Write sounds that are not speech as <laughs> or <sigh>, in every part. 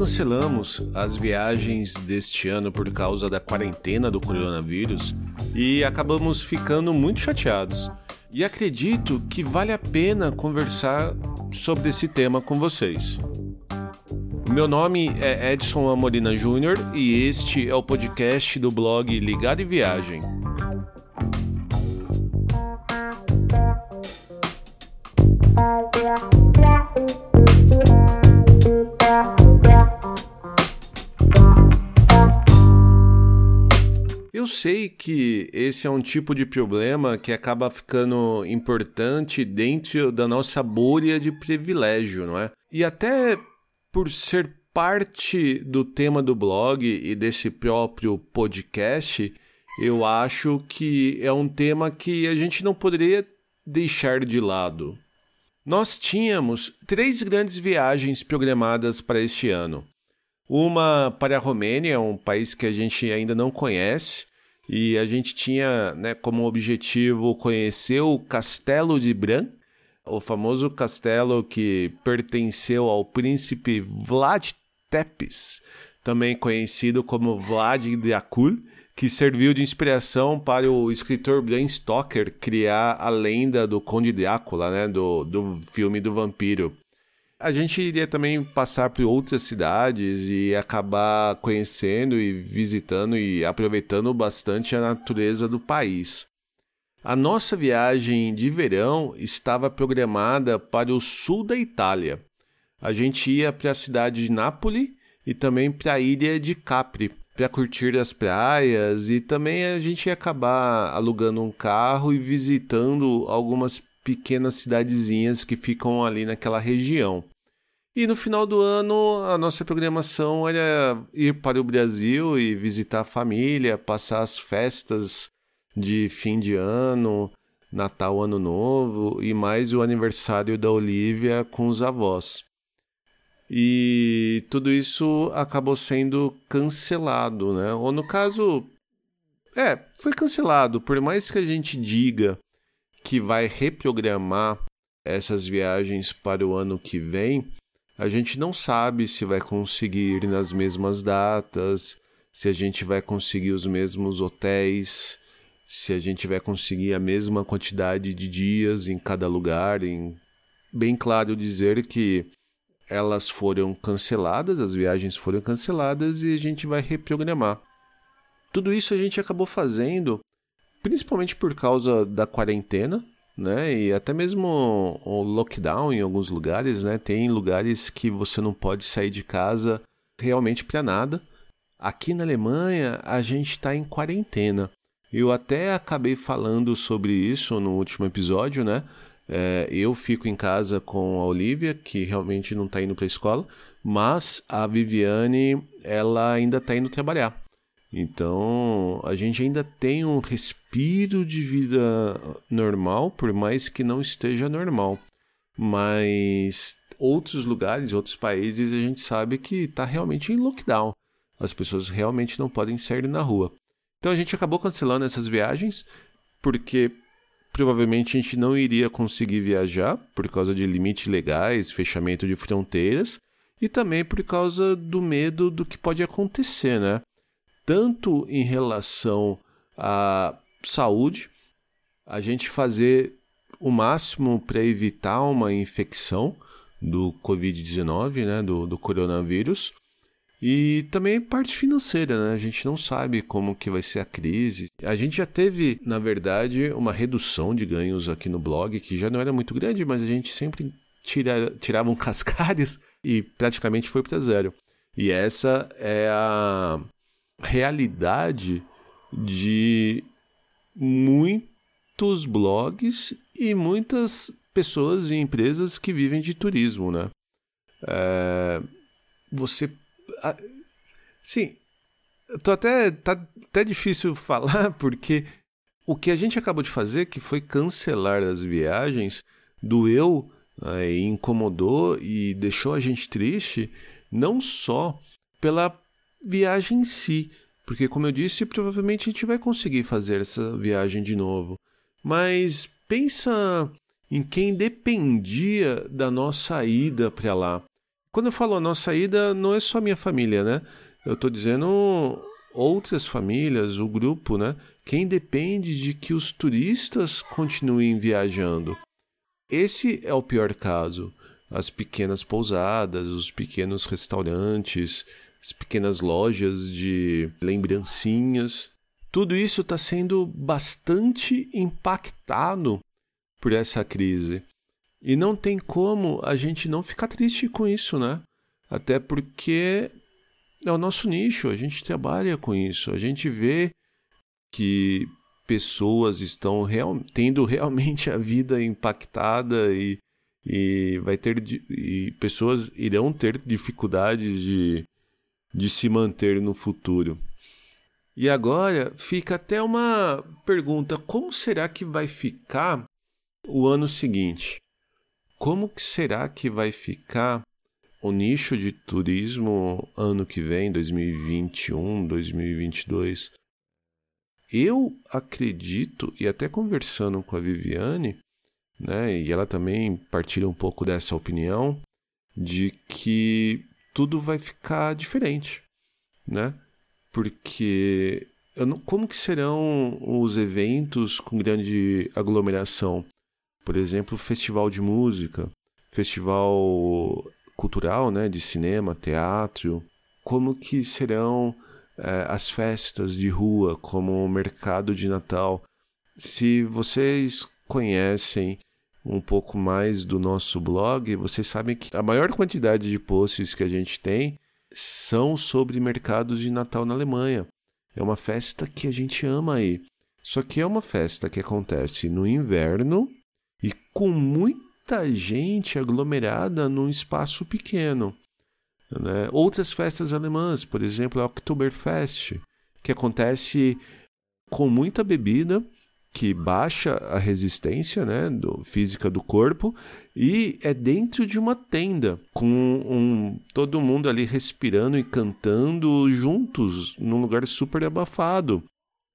cancelamos as viagens deste ano por causa da quarentena do coronavírus e acabamos ficando muito chateados. E acredito que vale a pena conversar sobre esse tema com vocês. Meu nome é Edson Amorina Júnior e este é o podcast do blog Ligado e Viagem. Eu sei que esse é um tipo de problema que acaba ficando importante dentro da nossa bolha de privilégio, não é? E até por ser parte do tema do blog e desse próprio podcast, eu acho que é um tema que a gente não poderia deixar de lado. Nós tínhamos três grandes viagens programadas para este ano. Uma para a Romênia, um país que a gente ainda não conhece, e a gente tinha né, como objetivo conhecer o Castelo de Bran, o famoso castelo que pertenceu ao príncipe Vlad Tepes, também conhecido como Vlad Dracul, que serviu de inspiração para o escritor Bram Stoker criar a lenda do Conde Drácula, né, do, do filme do vampiro. A gente iria também passar por outras cidades e acabar conhecendo e visitando e aproveitando bastante a natureza do país. A nossa viagem de verão estava programada para o sul da Itália. A gente ia para a cidade de Nápoles e também para a ilha de Capri para curtir as praias e também a gente ia acabar alugando um carro e visitando algumas pequenas cidadezinhas que ficam ali naquela região. E no final do ano, a nossa programação era ir para o Brasil e visitar a família, passar as festas de fim de ano, Natal, Ano Novo e mais o aniversário da Olivia com os avós. E tudo isso acabou sendo cancelado, né? Ou no caso, é, foi cancelado. Por mais que a gente diga que vai reprogramar essas viagens para o ano que vem, a gente não sabe se vai conseguir nas mesmas datas, se a gente vai conseguir os mesmos hotéis, se a gente vai conseguir a mesma quantidade de dias em cada lugar. Em... Bem claro dizer que elas foram canceladas, as viagens foram canceladas e a gente vai reprogramar. Tudo isso a gente acabou fazendo principalmente por causa da quarentena, né? E até mesmo o lockdown em alguns lugares, né? Tem lugares que você não pode sair de casa realmente para nada. Aqui na Alemanha a gente está em quarentena. Eu até acabei falando sobre isso no último episódio, né? É, eu fico em casa com a Olivia, que realmente não está indo para a escola, mas a Viviane, ela ainda está indo trabalhar. Então, a gente ainda tem um respiro de vida normal, por mais que não esteja normal. Mas outros lugares, outros países, a gente sabe que está realmente em lockdown. As pessoas realmente não podem sair na rua. Então a gente acabou cancelando essas viagens, porque provavelmente a gente não iria conseguir viajar por causa de limites legais, fechamento de fronteiras e também por causa do medo do que pode acontecer, né? Tanto em relação à saúde, a gente fazer o máximo para evitar uma infecção do Covid-19, né, do, do coronavírus, e também parte financeira, né? A gente não sabe como que vai ser a crise. A gente já teve, na verdade, uma redução de ganhos aqui no blog, que já não era muito grande, mas a gente sempre tira, tirava um <laughs> cascalhos e praticamente foi para zero. E essa é a realidade de muitos blogs e muitas pessoas e empresas que vivem de turismo, né? É, você, sim, tô até tá até difícil <laughs> falar porque o que a gente acabou de fazer, que foi cancelar as viagens, doeu, é, incomodou e deixou a gente triste, não só pela viagem em si. Porque, como eu disse, provavelmente a gente vai conseguir fazer essa viagem de novo. Mas pensa em quem dependia da nossa ida para lá. Quando eu falo a nossa ida, não é só minha família, né? Eu estou dizendo outras famílias, o grupo, né? Quem depende de que os turistas continuem viajando. Esse é o pior caso. As pequenas pousadas, os pequenos restaurantes, as pequenas lojas de lembrancinhas. Tudo isso está sendo bastante impactado por essa crise. E não tem como a gente não ficar triste com isso, né? Até porque é o nosso nicho, a gente trabalha com isso, a gente vê que pessoas estão real, tendo realmente a vida impactada e, e vai ter e pessoas irão ter dificuldades de, de se manter no futuro. E agora fica até uma pergunta: como será que vai ficar o ano seguinte? Como que será que vai ficar o nicho de turismo ano que vem, 2021, 2022? Eu acredito, e até conversando com a Viviane, né, e ela também partilha um pouco dessa opinião, de que tudo vai ficar diferente, né? Porque não, como que serão os eventos com grande aglomeração? Por exemplo, festival de música, festival cultural, né, de cinema, teatro. Como que serão é, as festas de rua, como o mercado de Natal? Se vocês conhecem um pouco mais do nosso blog, vocês sabem que a maior quantidade de posts que a gente tem são sobre mercados de Natal na Alemanha. É uma festa que a gente ama aí. Só que é uma festa que acontece no inverno e com muita gente aglomerada num espaço pequeno. Né? Outras festas alemãs, por exemplo, a Oktoberfest, que acontece com muita bebida, que baixa a resistência né, do, física do corpo e é dentro de uma tenda, com um, todo mundo ali respirando e cantando juntos, num lugar super abafado.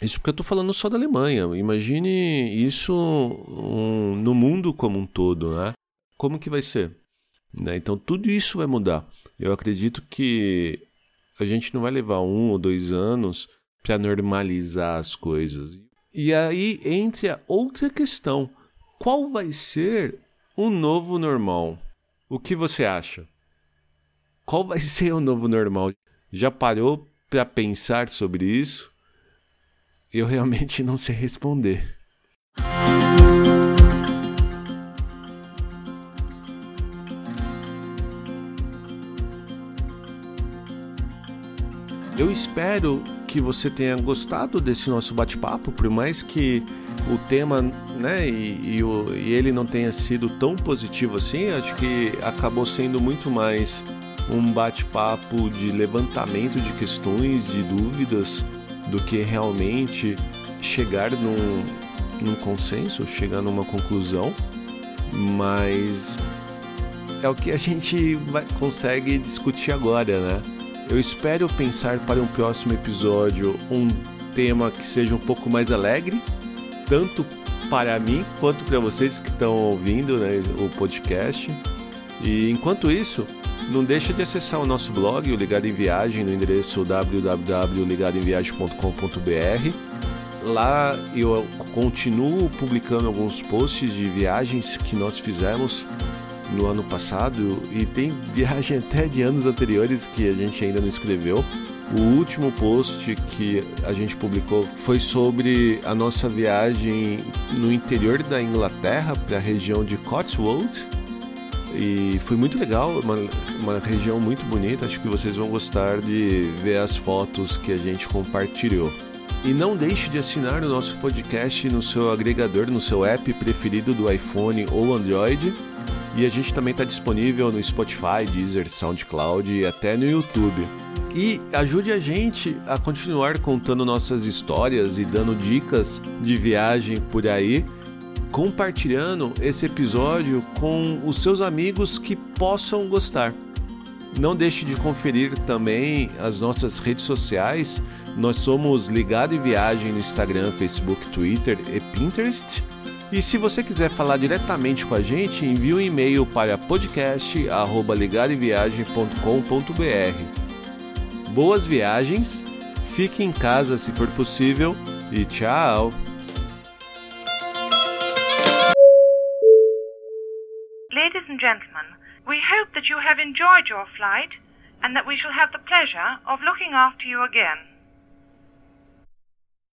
Isso porque eu estou falando só da Alemanha. Imagine isso um, no mundo como um todo, né? Como que vai ser? Né? Então tudo isso vai mudar. Eu acredito que a gente não vai levar um ou dois anos para normalizar as coisas. E aí entra outra questão: qual vai ser o novo normal? O que você acha? Qual vai <laughs> ser o novo normal? Já parou para pensar sobre isso? eu realmente não sei responder. Eu espero que você tenha gostado desse nosso bate-papo, por mais que o tema, né, e, e, o, e, ele não tenha sido tão positivo assim, acho que acabou sendo muito mais um bate-papo de levantamento de questões, de dúvidas, do que realmente chegar num, num consenso, chegar numa conclusão, mas é o que a gente vai, consegue discutir agora, né? Eu espero pensar para um próximo episódio um tema que seja um pouco mais alegre, tanto para mim quanto para vocês que estão ouvindo né, o podcast. E enquanto isso, não deixa de acessar o nosso blog, o Ligado em Viagem, no endereço www.ligadoemviagem.com.br. Lá eu continuo publicando alguns posts de viagens que nós fizemos no ano passado e tem viagem até de anos anteriores que a gente ainda não escreveu. O último post que a gente publicou foi sobre a nossa viagem no interior da Inglaterra, para a região de Cotswold, e foi muito legal, uma, uma região muito bonita. Acho que vocês vão gostar de ver as fotos que a gente compartilhou. E não deixe de assinar o nosso podcast no seu agregador, no seu app preferido do iPhone ou Android. E a gente também está disponível no Spotify, Deezer, SoundCloud e até no YouTube. E ajude a gente a continuar contando nossas histórias e dando dicas de viagem por aí compartilhando esse episódio com os seus amigos que possam gostar. Não deixe de conferir também as nossas redes sociais. Nós somos Ligado em Viagem no Instagram, Facebook, Twitter e Pinterest. E se você quiser falar diretamente com a gente, envie um e-mail para podcast@ligareviagem.com.br. Boas viagens, fique em casa se for possível e tchau. Ladies and gentlemen, we hope that you have enjoyed your flight and that we shall have the pleasure of looking after you again.